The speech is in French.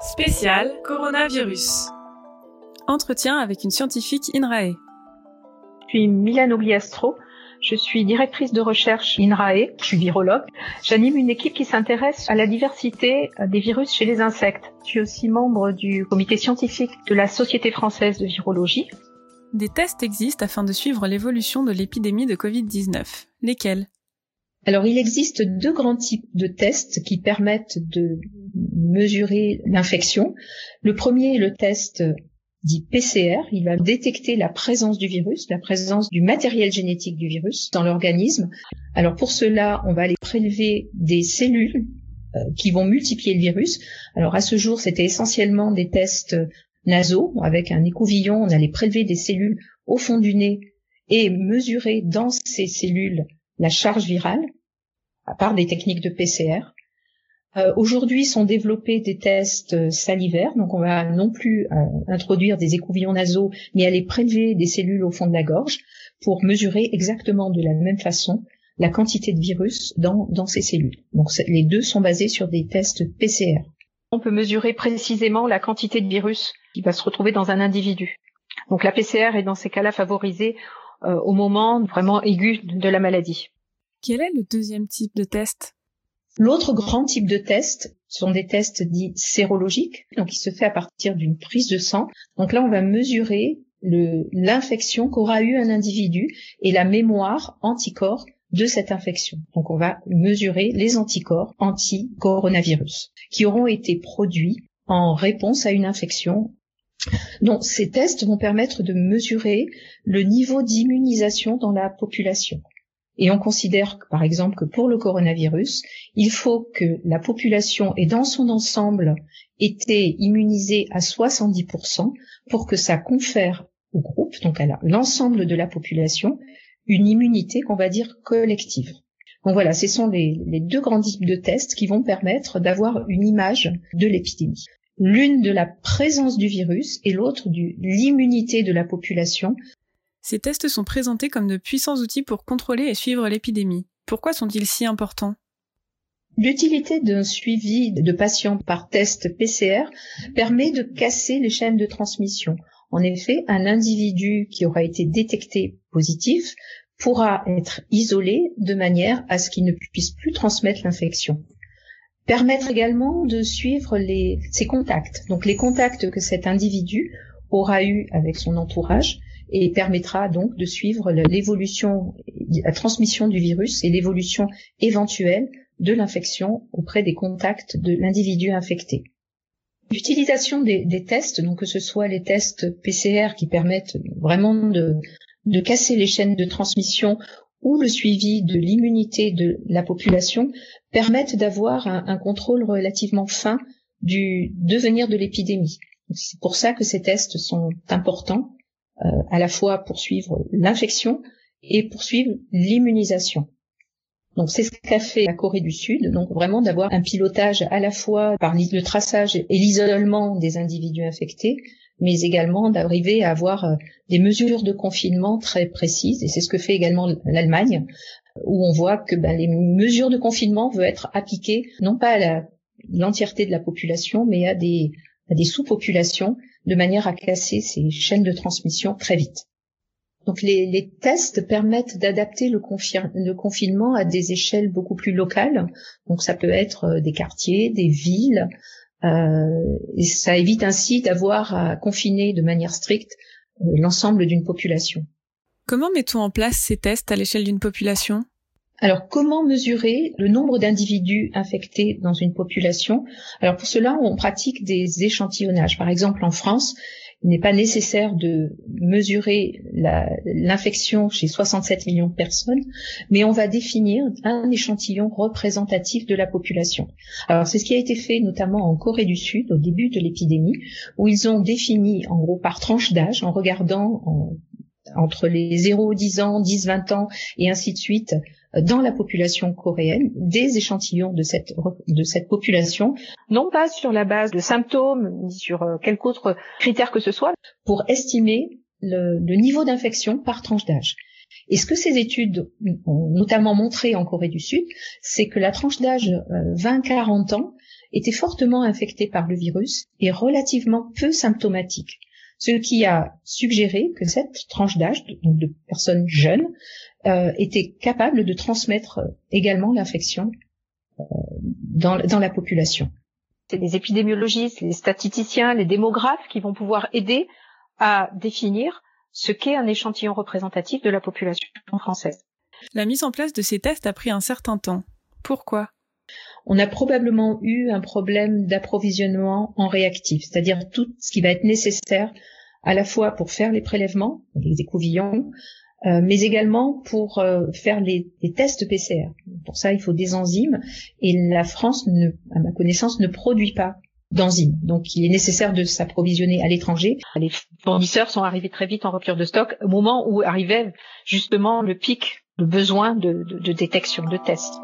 Spécial coronavirus. Entretien avec une scientifique INRAE. Je suis Milane Ogliastro. Je suis directrice de recherche INRAE. Je suis virologue. J'anime une équipe qui s'intéresse à la diversité des virus chez les insectes. Je suis aussi membre du comité scientifique de la Société française de virologie. Des tests existent afin de suivre l'évolution de l'épidémie de Covid-19. Lesquels? Alors, il existe deux grands types de tests qui permettent de mesurer l'infection. Le premier est le test dit PCR. Il va détecter la présence du virus, la présence du matériel génétique du virus dans l'organisme. Alors, pour cela, on va aller prélever des cellules euh, qui vont multiplier le virus. Alors, à ce jour, c'était essentiellement des tests nasaux. Avec un écouvillon, on allait prélever des cellules au fond du nez et mesurer dans ces cellules la charge virale à part des techniques de PCR. Euh, Aujourd'hui sont développés des tests euh, salivaires, donc on va non plus euh, introduire des écouvillons nasaux, mais aller prélever des cellules au fond de la gorge pour mesurer exactement de la même façon la quantité de virus dans, dans ces cellules. Donc les deux sont basés sur des tests PCR. On peut mesurer précisément la quantité de virus qui va se retrouver dans un individu. Donc la PCR est dans ces cas-là favorisée au moment vraiment aigu de la maladie. Quel est le deuxième type de test? L'autre grand type de test sont des tests dits sérologiques, donc il se fait à partir d'une prise de sang. Donc là, on va mesurer l'infection qu'aura eu un individu et la mémoire anticorps de cette infection. Donc on va mesurer les anticorps anti-coronavirus qui auront été produits en réponse à une infection. Donc ces tests vont permettre de mesurer le niveau d'immunisation dans la population. Et on considère, par exemple, que pour le coronavirus, il faut que la population ait dans son ensemble été immunisée à 70% pour que ça confère au groupe, donc à l'ensemble de la population, une immunité qu'on va dire collective. Donc voilà, ce sont les, les deux grands types de tests qui vont permettre d'avoir une image de l'épidémie. L'une de la présence du virus et l'autre de l'immunité de la population ces tests sont présentés comme de puissants outils pour contrôler et suivre l'épidémie. Pourquoi sont-ils si importants? L'utilité d'un suivi de patients par test PCR permet de casser les chaînes de transmission. En effet, un individu qui aura été détecté positif pourra être isolé de manière à ce qu'il ne puisse plus transmettre l'infection. Permettre également de suivre les, ses contacts, donc les contacts que cet individu aura eu avec son entourage et permettra donc de suivre l'évolution, la transmission du virus et l'évolution éventuelle de l'infection auprès des contacts de l'individu infecté. L'utilisation des, tests, donc que ce soit les tests PCR qui permettent vraiment de, de casser les chaînes de transmission ou le suivi de l'immunité de la population, permettent d'avoir un, contrôle relativement fin du devenir de l'épidémie. C'est pour ça que ces tests sont importants euh, à la fois pour suivre l'infection et poursuivre l'immunisation. Donc c'est ce qu'a fait la Corée du Sud, donc vraiment d'avoir un pilotage à la fois par le traçage et l'isolement des individus infectés, mais également d'arriver à avoir euh, des mesures de confinement très précises. Et c'est ce que fait également l'Allemagne, où on voit que ben, les mesures de confinement veulent être appliquées non pas à l'entièreté de la population, mais à des, à des sous-populations de manière à casser ces chaînes de transmission très vite. Donc les, tests permettent d'adapter le, confinement à des échelles beaucoup plus locales. Donc ça peut être euh, des quartiers, des villes, euh, et ça évite ainsi d'avoir à confiner de manière stricte euh, l'ensemble d'une population. Comment mettons en place ces tests à l'échelle d'une population? Alors, comment mesurer le nombre d'individus infectés dans une population? Alors, pour cela, on pratique des échantillonnages. Par exemple, en France, il n'est pas nécessaire de mesurer l'infection chez 67 millions de personnes, mais on va définir un échantillon représentatif de la population. Alors, c'est ce qui a été fait notamment en Corée du Sud au début de l'épidémie, où ils ont défini, en gros, par tranche d'âge, en regardant entre les 0, 10 ans, 10, 20 ans et ainsi de suite, dans la population coréenne des échantillons de cette, de cette population. Non pas sur la base de symptômes, ni sur euh, quelque autre critère que ce soit. Pour estimer le, niveau d'infection par tranche d'âge. Et ce que ces études ont notamment montré en Corée du Sud, c'est que la tranche d'âge 20-40 euh, ans étaient fortement infectés par le virus et relativement peu symptomatiques. Ce qui a suggéré que cette tranche d'âge, donc de personnes jeunes, euh, était capable de transmettre également l'infection euh, dans, dans la population. C'est les épidémiologistes, les statisticiens, les démographes qui vont pouvoir aider à définir ce qu'est un échantillon représentatif de la population française. La mise en place de ces tests a pris un certain temps. Pourquoi? On a probablement eu un problème d'approvisionnement en réactifs, c'est-à-dire tout ce qui va être nécessaire à la fois pour faire les prélèvements, les écouvillons, euh, mais également pour euh, faire les, les, tests PCR. Pour ça, il faut des enzymes et la France, à ma connaissance, ne produit pas d'enzymes. Donc, il est nécessaire de s'approvisionner à l'étranger. Les fournisseurs sont arrivés très vite en rupture de stock au moment où arrivait justement le pic, le besoin de, de, de détection, de tests.